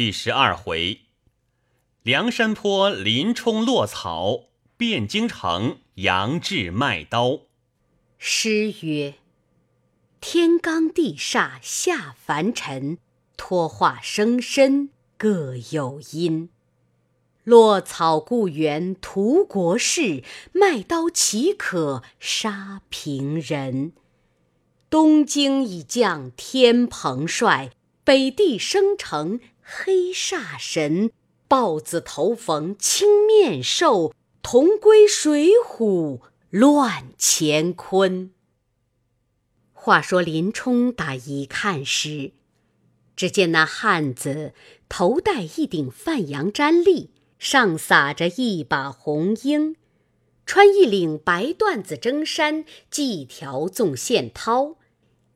第十二回，梁山坡林冲落草，汴京城杨志卖刀。诗曰：“天罡地煞下凡尘，托化生身各有因。落草故园图国事，卖刀岂可杀平人？东京已降天蓬帅，北地生成。”黑煞神，豹子头逢青面兽，同归水浒乱乾坤。话说林冲打一看时，只见那汉子头戴一顶范阳毡笠，上撒着一把红缨，穿一领白缎子征衫，系条纵线绦，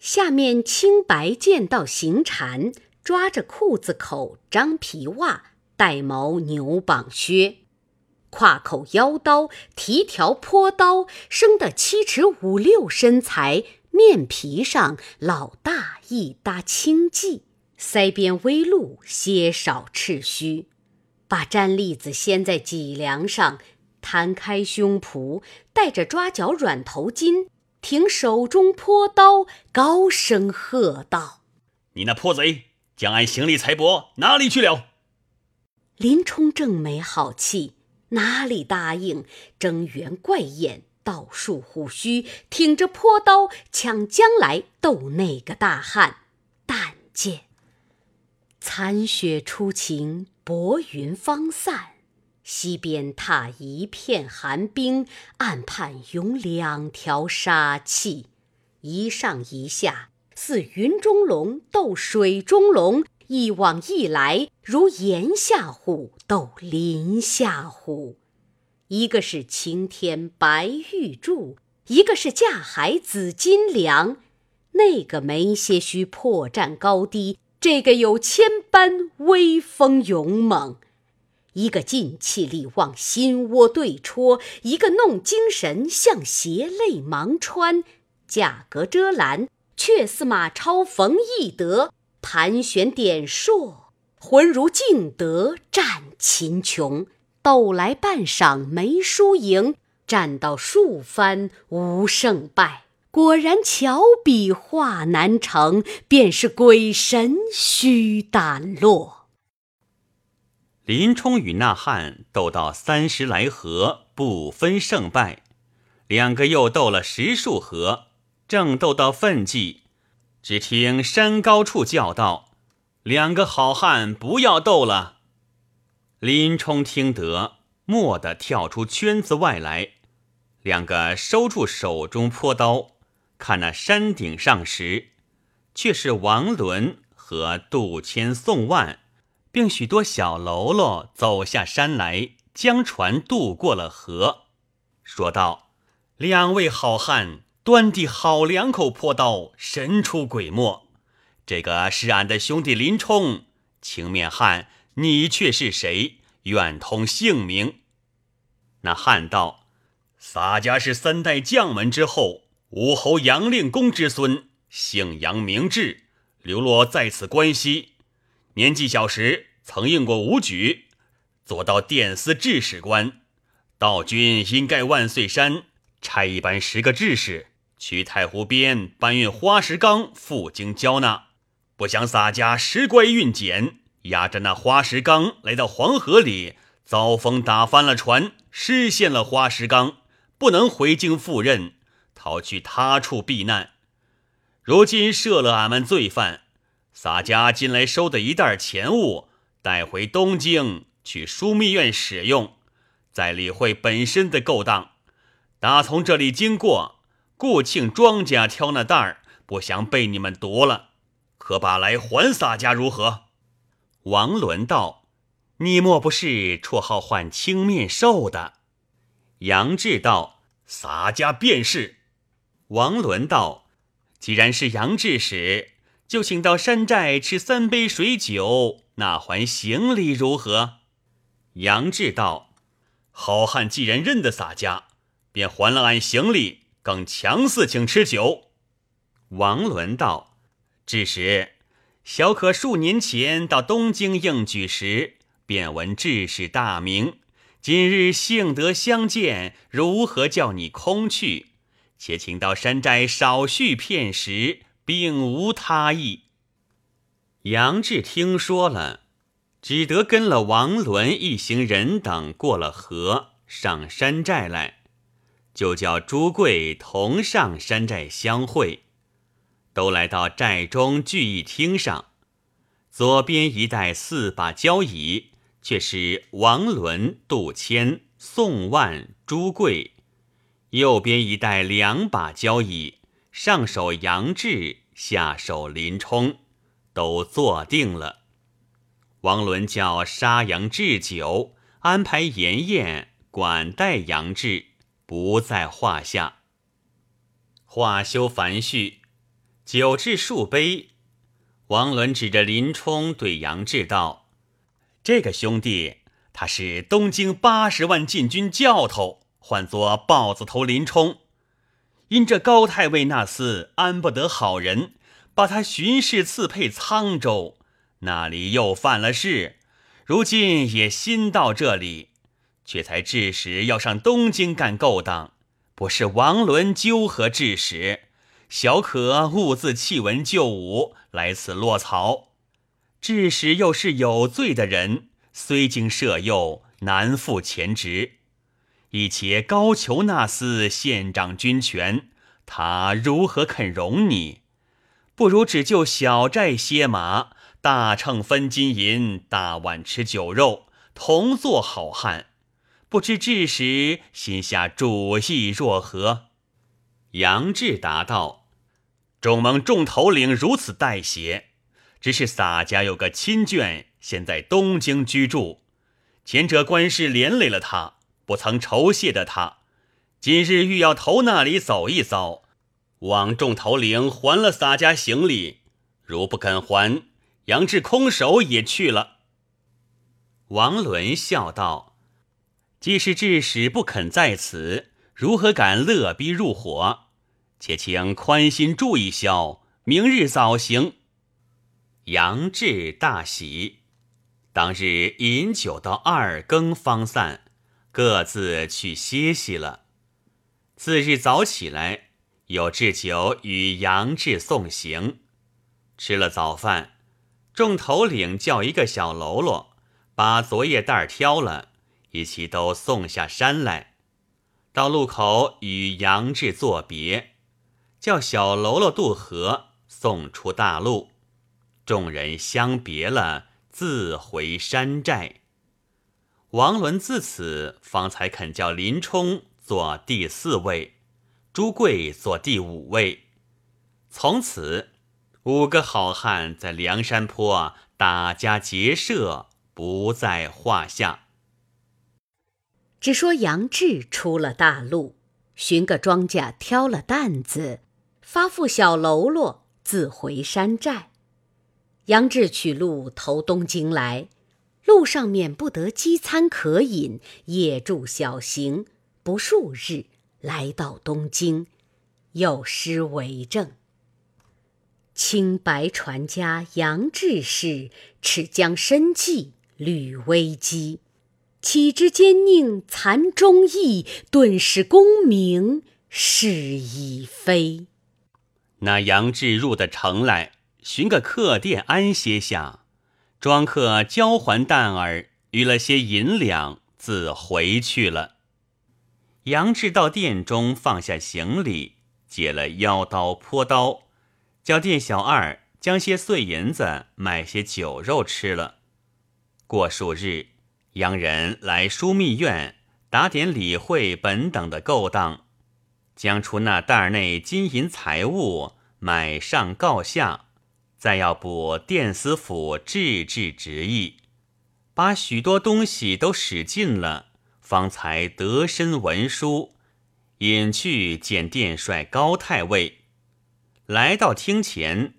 下面青白剑道行缠。抓着裤子口张皮袜，带毛牛膀靴，挎口腰刀，提条坡刀，生得七尺五六身材，面皮上老大一搭青髻，腮边微露些少赤须，把毡笠子掀在脊梁上，摊开胸脯，戴着抓脚软头巾，挺手中坡刀，高声喝道：“你那泼贼！”将俺行李财帛哪里去了？林冲正没好气，哪里答应？睁圆怪眼，倒竖虎须，挺着坡刀抢将来斗那个大汉。但见残雪初晴，薄云方散，西边踏一片寒冰，岸畔涌两条杀气，一上一下。似云中龙斗水中龙，一往一来如檐下虎斗林下虎。一个是青天白玉柱，一个是架海紫金梁。那个没些许破绽高低，这个有千般威风勇猛。一个劲气力往心窝对戳，一个弄精神向邪泪盲穿。价格遮拦。却似马超逢翼德，盘旋点硕，浑如敬德战秦琼。斗来半晌没输赢，战到数番无胜败。果然巧比画难成，便是鬼神须胆落。林冲与那汉斗到三十来合，不分胜败。两个又斗了十数合。正斗到奋际，只听山高处叫道：“两个好汉，不要斗了！”林冲听得，蓦地跳出圈子外来。两个收住手中坡刀，看那山顶上时，却是王伦和杜迁、宋万，并许多小喽啰走下山来，将船渡过了河，说道：“两位好汉。”端地好两口破刀，神出鬼没。这个是俺的兄弟林冲，青面汉，你却是谁？愿通姓名。那汉道：洒家是三代将门之后，武侯杨令公之孙，姓杨名志，流落在此关西。年纪小时，曾应过武举，做到殿司制史官。道君应盖万岁山，差一班十个志士。去太湖边搬运花石纲赴京交纳，不想洒家时乖运简，压着那花石纲来到黄河里，遭风打翻了船，失陷了花石纲，不能回京赴任，逃去他处避难。如今赦了俺们罪犯，洒家近来收的一袋钱物，带回东京去枢密院使用，再理会本身的勾当。打从这里经过。顾庆庄家挑那担儿，不想被你们夺了，可把来还洒家如何？王伦道：“你莫不是绰号唤青面兽的？”杨志道：“洒家便是。”王伦道：“既然是杨志使，就请到山寨吃三杯水酒，那还行礼如何？”杨志道：“好汉既然认得洒家，便还了俺行礼。”更强似请吃酒。王伦道：“只是小可数年前到东京应举时，便闻志士大名。今日幸得相见，如何叫你空去？且请到山寨少叙片时，并无他意。杨志听说了，只得跟了王伦一行人等过了河，上山寨来，就叫朱贵同上山寨相会。都来到寨中聚义厅上，左边一带四把交椅，却是王伦、杜迁、宋万、朱贵；右边一带两把交椅，上手杨志，下手林冲，都坐定了。王伦叫杀杨志酒，安排筵宴，管待杨志，不在话下。话休繁叙。酒至数杯，王伦指着林冲对杨志道：“这个兄弟，他是东京八十万禁军教头，唤作豹子头林冲。因这高太尉那厮安不得好人，把他巡视刺配沧州，那里又犯了事，如今也新到这里，却才致使要上东京干勾当，不是王伦纠合致使。”小可兀自弃文就武，来此落草。致使又是有罪的人，虽经赦宥，难复前职。一且高俅那厮现掌军权，他如何肯容你？不如只就小寨歇马，大秤分金银，大碗吃酒肉，同做好汉。不知至时心下主意若何？杨志答道。众蒙众头领如此待携，只是洒家有个亲眷，现在东京居住。前者官事连累了他，不曾酬谢的他，今日欲要投那里走一遭，望众头领还了洒家行李。如不肯还，杨志空手也去了。王伦笑道：“既是致使不肯在此，如何敢勒逼入伙？”且请宽心住一宵，明日早行。杨志大喜，当日饮酒到二更方散，各自去歇息了。次日早起来，有置酒与杨志送行。吃了早饭，众头领叫一个小喽啰，把昨夜袋挑了，一起都送下山来。到路口与杨志作别。叫小喽啰渡河，送出大路，众人相别了，自回山寨。王伦自此方才肯叫林冲做第四位，朱贵做第五位。从此五个好汉在梁山坡打家劫舍，不在话下。只说杨志出了大路，寻个庄稼挑了担子。发付小喽啰自回山寨，杨志取路投东京来，路上免不得饥餐渴饮，夜住小行，不数日来到东京，有诗为证：“清白传家杨志士，赤江深记履危机。岂知奸佞残忠义，顿时功名是已非。”那杨志入的城来，寻个客店安歇下，庄客交还担儿，余了些银两，自回去了。杨志到店中放下行李，解了腰刀、坡刀，叫店小二将些碎银子买些酒肉吃了。过数日，洋人来枢密院打点理会本等的勾当。将出那袋内金银财物，买上告下，再要补殿司府制治职役，把许多东西都使尽了，方才得身文书，引去见殿帅高太尉。来到厅前，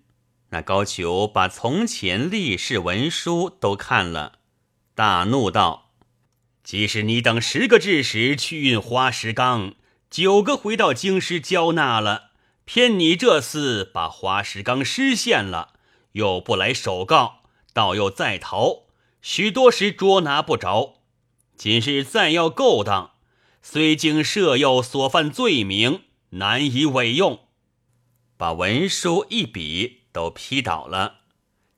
那高俅把从前历事文书都看了，大怒道：“即使你等十个智使去运花石纲。”九个回到京师交纳了，偏你这厮把花石纲失陷了，又不来首告，倒又再逃，许多时捉拿不着。今日再要勾当，虽经设诱所犯罪名，难以委用。把文书一笔都批倒了，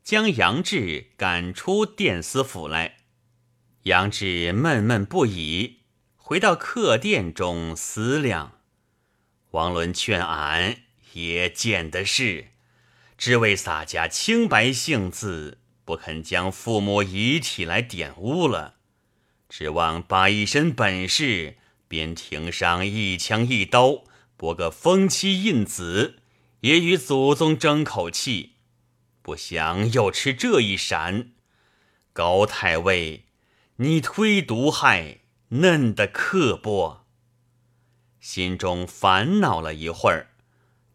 将杨志赶出殿司府来。杨志闷闷不已，回到客店中思量。王伦劝俺也见得是，只为洒家清白性子，不肯将父母遗体来玷污了。指望把一身本事，便庭上一枪一刀拨个封妻印子，也与祖宗争口气。不想又吃这一闪，高太尉，你推毒害，嫩的刻薄。心中烦恼了一会儿，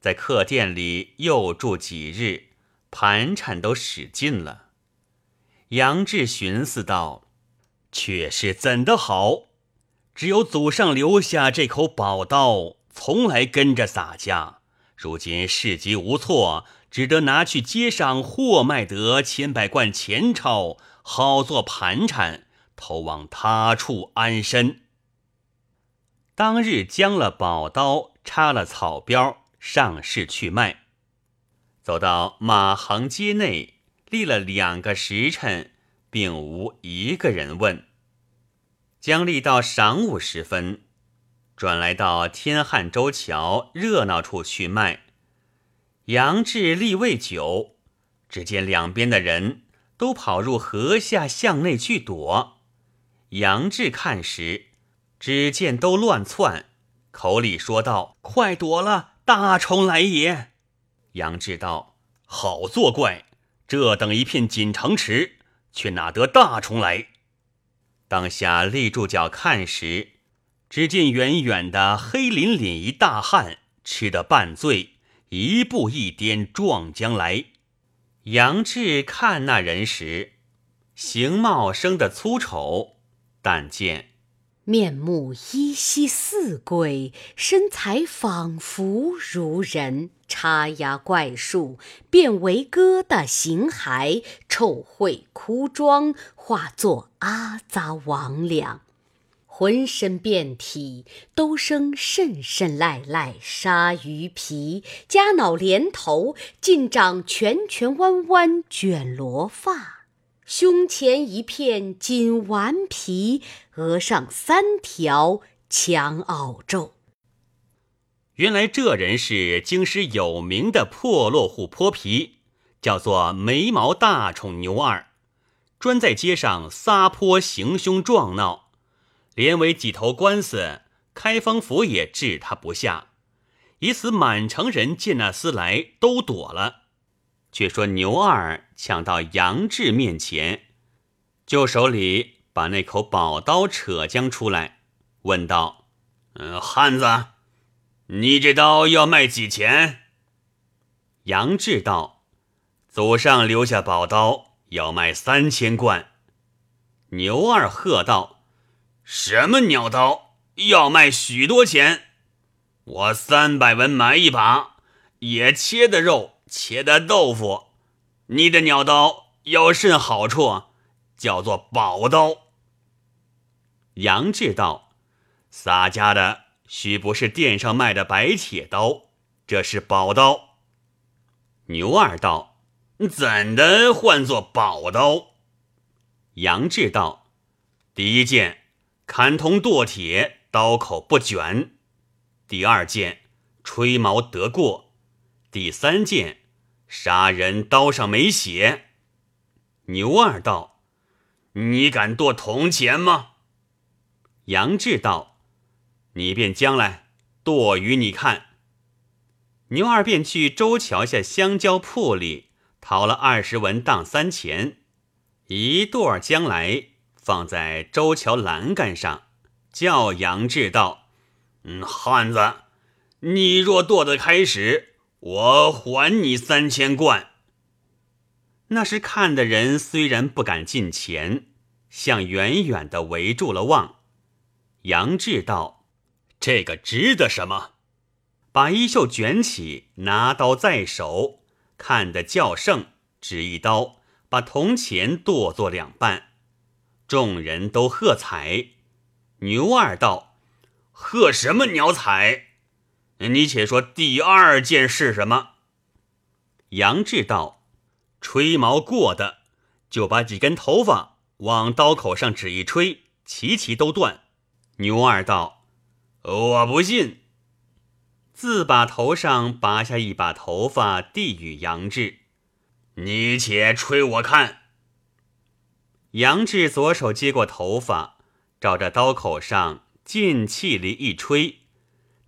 在客店里又住几日，盘缠都使尽了。杨志寻思道。却是怎的好？只有祖上留下这口宝刀，从来跟着洒家。如今事急无措，只得拿去街上货卖得千百贯钱钞，好做盘缠，投往他处安身。当日将了宝刀，插了草标，上市去卖。走到马行街内，立了两个时辰。并无一个人问。将立到晌午时分，转来到天汉洲桥热闹处去卖。杨志立未久，只见两边的人都跑入河下巷内去躲。杨志看时，只见都乱窜，口里说道：“快躲了，大虫来也！”杨志道：“好作怪，这等一片锦城池。”却哪得大虫来？当下立住脚看时，只见远远的黑凛凛一大汉，吃得半醉，一步一颠撞将来。杨志看那人时，形貌生得粗丑，但见。面目依稀似鬼，身材仿佛如人，插牙怪树，变为疙瘩形骸，臭秽枯妆，化作阿杂魍魉，浑身遍体都生渗渗赖赖鲨鱼皮，夹脑连头，尽长圈圈弯弯卷罗发。胸前一片锦顽皮，额上三条强袄皱。原来这人是京师有名的破落户泼皮，叫做眉毛大宠牛二，专在街上撒泼行凶撞闹，连为几头官司，开封府也治他不下，以此满城人见那厮来都躲了。却说牛二抢到杨志面前，就手里把那口宝刀扯将出来，问道：“嗯，汉子，你这刀要卖几钱？”杨志道：“祖上留下宝刀，要卖三千贯。”牛二喝道：“什么鸟刀？要卖许多钱？我三百文买一把，也切的肉。”切的豆腐，你的鸟刀有甚好处？叫做宝刀。杨志道：“洒家的须不是店上卖的白铁刀，这是宝刀。”牛二道：“怎的唤作宝刀？”杨志道：“第一件，砍铜剁铁，刀口不卷；第二件，吹毛得过；第三件。”杀人刀上没血。牛二道：“你敢剁铜钱吗？”杨志道：“你便将来剁与你看。”牛二便去周桥下香蕉铺里讨了二十文当三钱，一剁将来放在周桥栏杆上，叫杨志道：“嗯，汉子，你若剁得开始。”我还你三千贯。那时看的人虽然不敢近前，向远远的围住了望。杨志道：“这个值得什么？”把衣袖卷起，拿刀在手，看得较胜，只一刀把铜钱剁作两半。众人都喝彩。牛二道：“喝什么鸟彩？你且说第二件是什么？”杨志道：“吹毛过的，就把几根头发往刀口上指一吹，齐齐都断。”牛二道：“我不信。”自把头上拔下一把头发，递与杨志：“你且吹我看。”杨志左手接过头发，照着刀口上进气里一吹，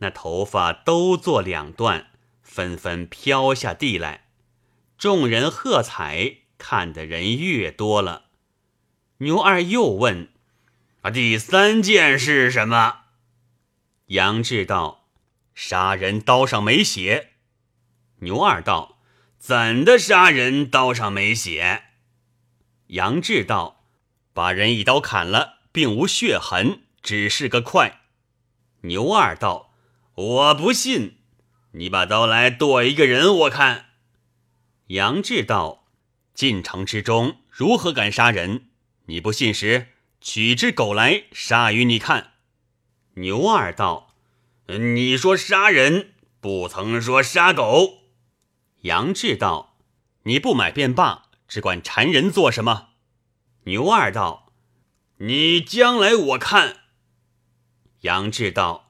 那头发都做两段，纷纷飘下地来。众人喝彩，看的人越多了。牛二又问：“啊，第三件是什么？”杨志道：“杀人刀上没血。”牛二道：“怎的杀人刀上没血？”杨志道。把人一刀砍了，并无血痕，只是个块。牛二道：“我不信，你把刀来剁一个人，我看。”杨志道：“进城之中如何敢杀人？你不信时，取只狗来杀与你看。”牛二道：“你说杀人，不曾说杀狗。”杨志道：“你不买便罢，只管缠人做什么？”牛二道：“你将来我看。”杨志道：“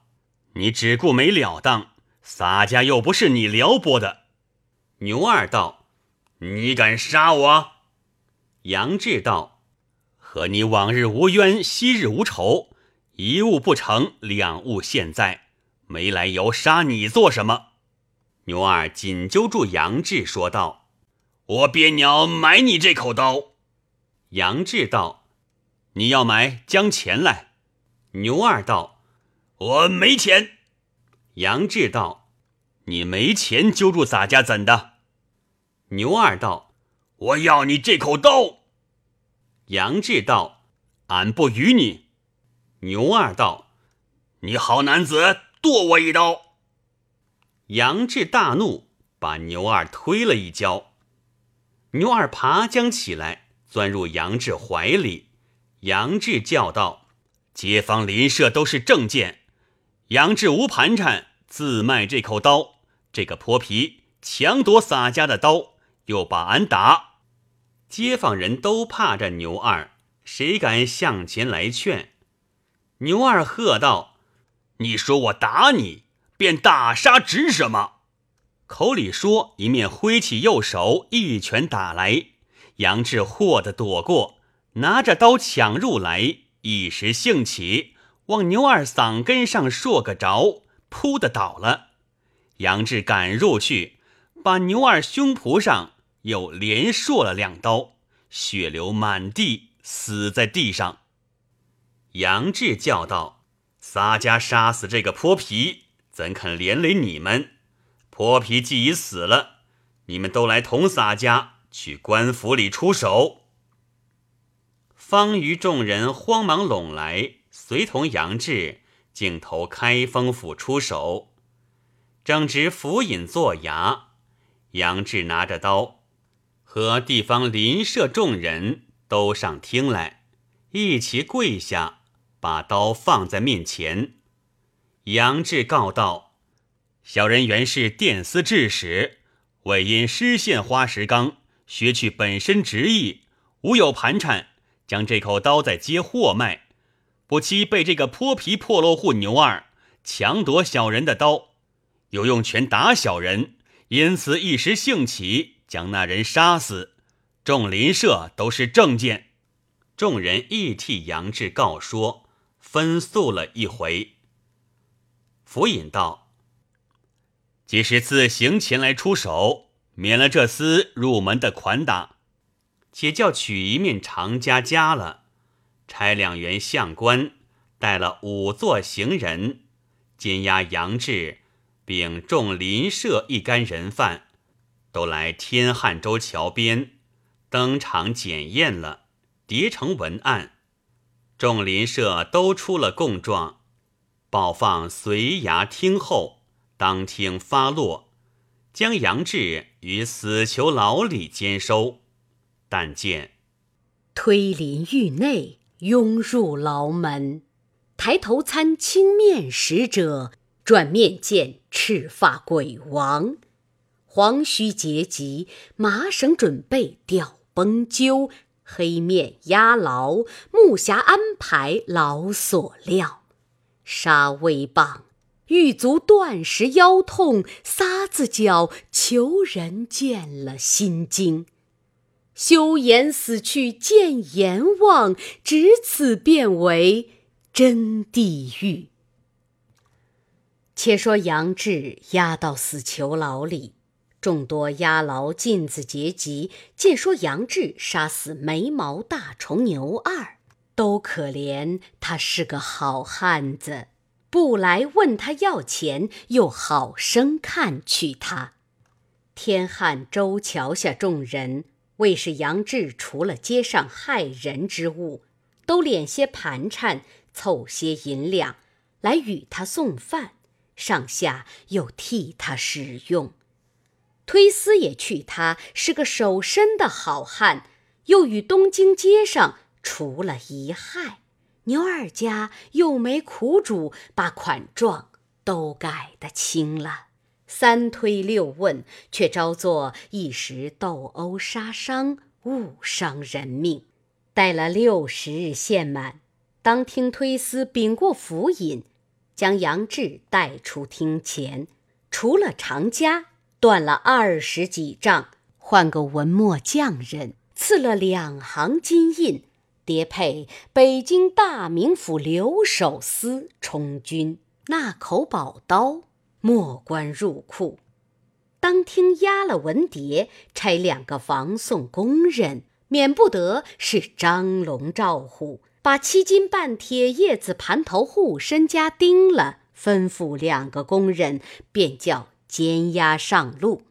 你只顾没了当，洒家又不是你撩拨的。”牛二道：“你敢杀我？”杨志道：“和你往日无冤，昔日无仇，一物不成，两物现在，没来由杀你做什么？”牛二紧揪住杨志说道：“我憋鸟买你这口刀。”杨志道：“你要买，将钱来。”牛二道：“我没钱。”杨志道：“你没钱揪住洒家怎的？”牛二道：“我要你这口刀。”杨志道：“俺不与你。”牛二道：“你好男子，剁我一刀。”杨志大怒，把牛二推了一跤。牛二爬将起来。钻入杨志怀里，杨志叫道：“街坊邻舍都是正见，杨志无盘缠，自卖这口刀。这个泼皮强夺洒家的刀，又把俺打。街坊人都怕着牛二，谁敢向前来劝？”牛二喝道：“你说我打你，便打杀值什么？”口里说，一面挥起右手，一拳打来。杨志霍的躲过，拿着刀抢入来，一时兴起，往牛二嗓根上硕个着，扑的倒了。杨志赶入去，把牛二胸脯上又连硕了两刀，血流满地，死在地上。杨志叫道：“洒家杀死这个泼皮，怎肯连累你们？泼皮既已死了，你们都来同洒家。”去官府里出手，方于众人慌忙拢来，随同杨志竟投开封府出手。正值府尹坐衙，杨志拿着刀，和地方邻舍众人都上厅来，一齐跪下，把刀放在面前。杨志告道：“小人原是殿司制使，为因失陷花石纲。”削去本身职意，无有盘缠，将这口刀在街货卖，不期被这个泼皮破落户牛二强夺小人的刀，又用拳打小人，因此一时兴起，将那人杀死。众邻舍都是正见，众人亦替杨志告说，分诉了一回。府尹道：“即使自行前来出手。”免了这厮入门的款打，且叫取一面长枷枷了，差两员相官带了五座行人，监押杨志，并众邻舍一干人犯，都来天汉州桥边登场检验了，叠成文案。众邻舍都出了供状，报放随衙听后，当庭发落，将杨志。于死囚牢里监收。但见推林狱内，拥入牢门，抬头参青面使者，转面见赤发鬼王，黄须结疾，麻绳准备吊崩灸，黑面压牢，木匣安排牢所料，杀威棒。狱卒断食腰痛，撒子脚求人见了心惊。休言死去见阎王，只此变为真地狱。且说杨志押到死囚牢里，众多押牢禁子结集，见说杨志杀死眉毛大虫牛二，都可怜他是个好汉子。不来问他要钱，又好生看去他。天汉州桥下众人为是杨志除了街上害人之物，都敛些盘缠，凑些银两来与他送饭，上下又替他使用。推司也去他是个守身的好汉，又与东京街上除了一害。牛二家又没苦主，把款状都改得清了。三推六问，却招作一时斗殴杀伤，误伤人命。待了六十日限满，当听推司禀过府尹，将杨志带出厅前，除了长家，断了二十几丈，换个文墨匠人，赐了两行金印。叠配北京大名府留守司充军，那口宝刀莫关入库。当听押了文牒，差两个防送工人，免不得是张龙赵虎，把七斤半铁叶子盘头护身家钉了，吩咐两个工人，便叫监押上路。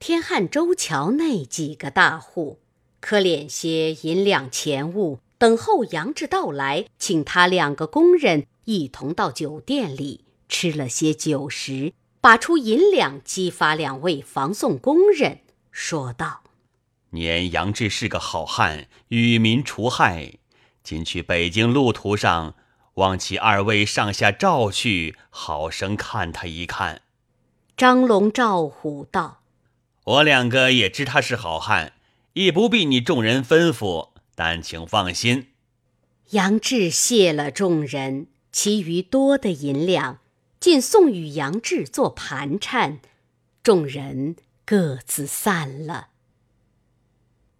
天汉州桥那几个大户。可敛些银两钱物，等候杨志到来，请他两个工人一同到酒店里吃了些酒食，把出银两激发两位防送工人，说道：“年杨志是个好汉，与民除害。今去北京路途上，望其二位上下照去，好生看他一看。”张龙、赵虎道：“我两个也知他是好汉。”亦不必你众人吩咐，但请放心。杨志谢了众人，其余多的银两，尽送与杨志做盘缠。众人各自散了。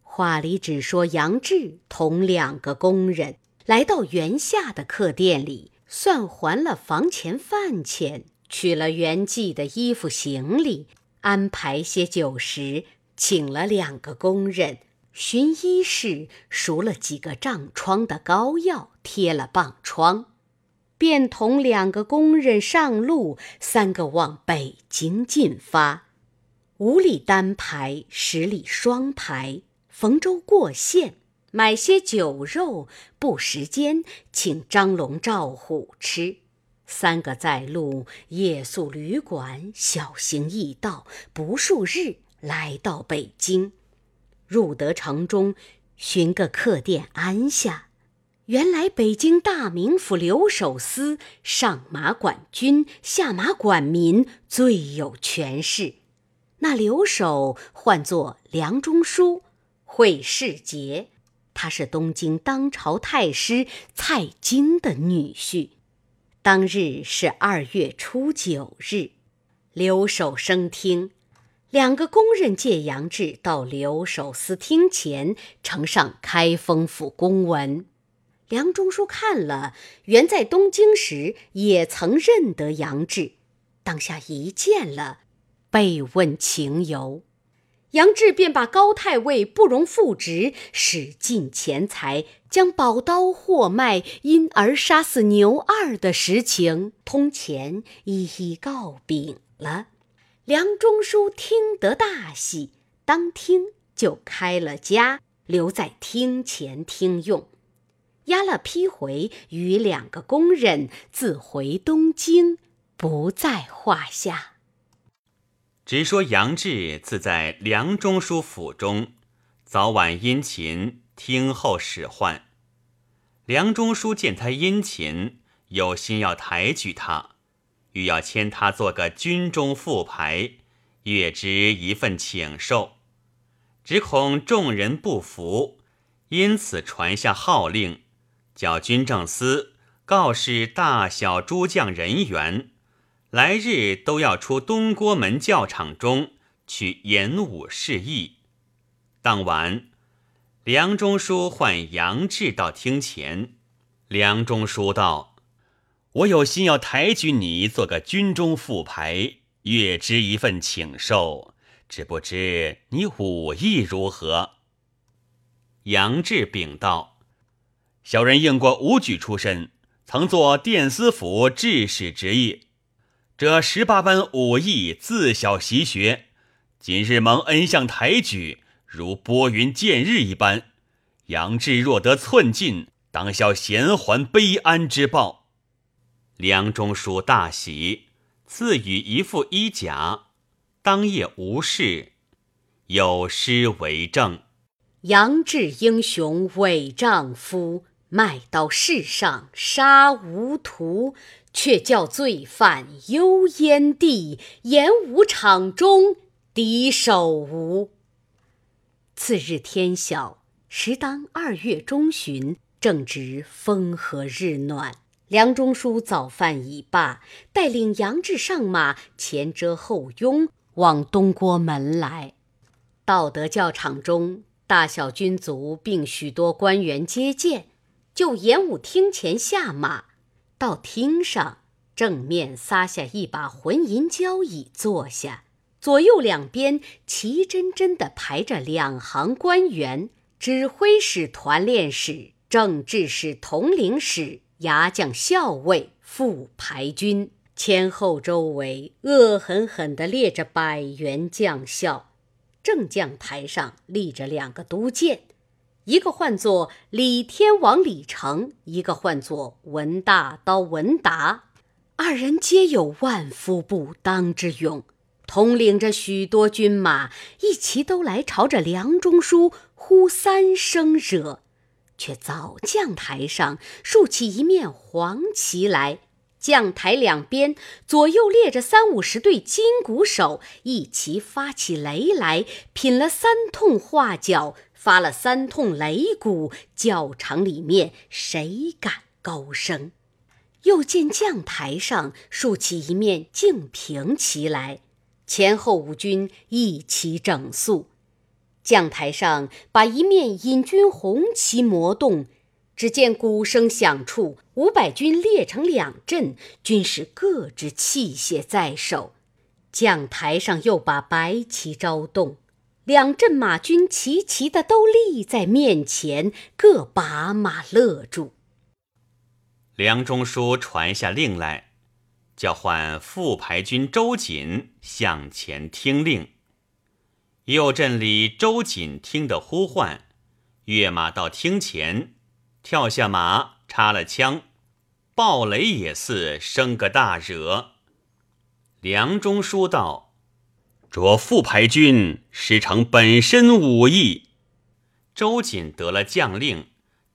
话里只说杨志同两个工人来到园下的客店里，算还了房钱饭钱，取了袁记的衣服行李，安排些酒食。请了两个工人寻衣室赎了几个胀疮的膏药，贴了棒疮，便同两个工人上路，三个往北京进发。五里单排，十里双排，逢州过县，买些酒肉，不时间请张龙、赵虎吃。三个在路，夜宿旅馆，小行驿道，不数日。来到北京，入得城中，寻个客店安下。原来北京大名府留守司上马管军，下马管民，最有权势。那留守唤作梁中书，会世杰，他是东京当朝太师蔡京的女婿。当日是二月初九日，留守升听。两个工人借杨志到留守司厅前呈上开封府公文，梁中书看了，原在东京时也曾认得杨志，当下一见了，被问情由，杨志便把高太尉不容复职，使尽钱财将宝刀货卖，因而杀死牛二的实情，通前一一告禀了。梁中书听得大喜，当听就开了家，留在厅前听用，押了批回，与两个工人自回东京，不在话下。只说杨志自在梁中书府中，早晚殷勤听候使唤。梁中书见他殷勤，有心要抬举他，欲要迁他做个军中副牌，月支一份请受。只恐众人不服，因此传下号令，叫军政司告示大小诸将人员，来日都要出东郭门教场中去演武示意。当晚，梁中书唤杨志到厅前，梁中书道：“我有心要抬举你做个军中副牌，月支一份请受。”只不知你武艺如何？杨志禀道：“小人应过武举出身，曾做殿司府制使职业。这十八般武艺自小习学，今日蒙恩相抬举，如拨云见日一般。杨志若得寸进，当效贤还悲安之报。”梁中书大喜，赐予一副衣甲。当夜无事，有诗为证：杨志英雄伟丈夫，卖到世上杀无徒，却教罪犯幽燕地，演武场中敌手无。次日天晓，时当二月中旬，正值风和日暖。梁中书早饭已罢，带领杨志上马，前遮后拥。往东郭门来，道德教场中，大小军卒并许多官员接见，就演武厅前下马，到厅上正面撒下一把浑银交椅坐下，左右两边齐真真的排着两行官员，指挥使、团练使、政治使、统领使、牙将、校尉、副排军。前后周围恶狠狠地列着百员将校，正将台上立着两个督监，一个唤作李天王李成，一个唤作文大刀文达，二人皆有万夫不当之勇，统领着许多军马，一齐都来朝着梁中书呼三声惹，却早将台上竖起一面黄旗来。将台两边左右列着三五十对金鼓手，一齐发起擂来，品了三通画角，发了三通擂鼓，教场里面谁敢高声？又见将台上竖起一面净平旗来，前后五军一齐整肃。将台上把一面引军红旗磨动。只见鼓声响处，五百军列成两阵，军士各执器械在手。将台上又把白旗招动，两阵马军齐齐的都立在面前，各把马勒住。梁中书传下令来，叫唤副牌军周瑾向前听令。右阵里周瑾听得呼唤，跃马到厅前。跳下马，插了枪，暴雷也似生个大惹。梁中书道：“着副牌军师承本身武艺。”周瑾得了将令，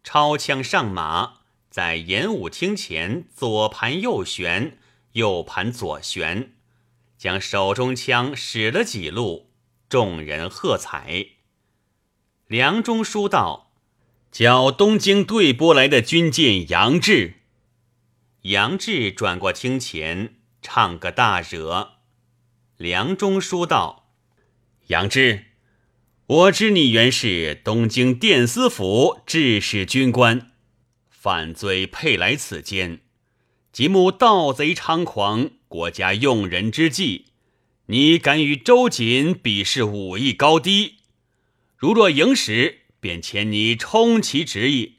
抄枪上马，在演武厅前左盘右旋，右盘左旋，将手中枪使了几路，众人喝彩。梁中书道。叫东京对拨来的军舰杨志，杨志转过厅前，唱个大惹。梁中书道：“杨志，我知你原是东京殿司府制使军官，犯罪配来此间，即目盗贼猖狂，国家用人之际，你敢与周瑾比试武艺高低？如若赢时。”便遣你充其职业。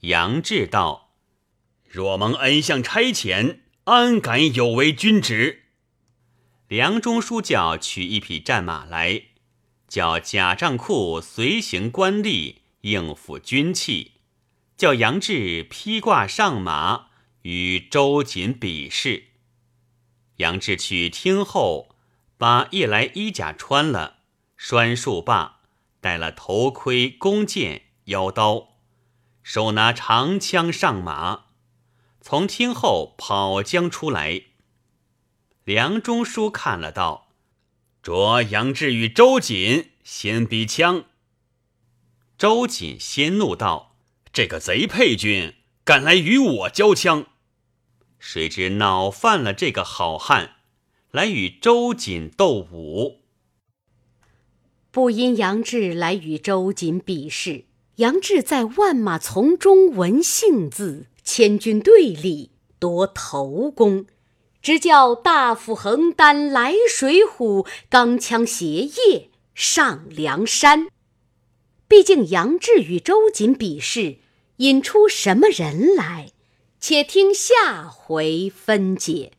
杨志道：“若蒙恩相差遣，安敢有违军职？”梁中书叫取一匹战马来，叫贾帐库随行官吏应付军器，叫杨志披挂上马与周瑾比试。杨志去听后，把夜来衣甲穿了，拴束罢，戴了头盔、弓箭、腰刀，手拿长枪上马，从厅后跑将出来。梁中书看了道：“着杨志与周瑾先比枪。”周瑾先怒道：“这个贼配军敢来与我交枪！”谁知恼犯了这个好汉，来与周瑾斗武。不因杨志来与周瑾比试，杨志在万马丛中闻姓字，千军队里夺头功。直叫大斧横担来水虎，钢枪斜叶上梁山。毕竟杨志与周瑾比试，引出什么人来？且听下回分解。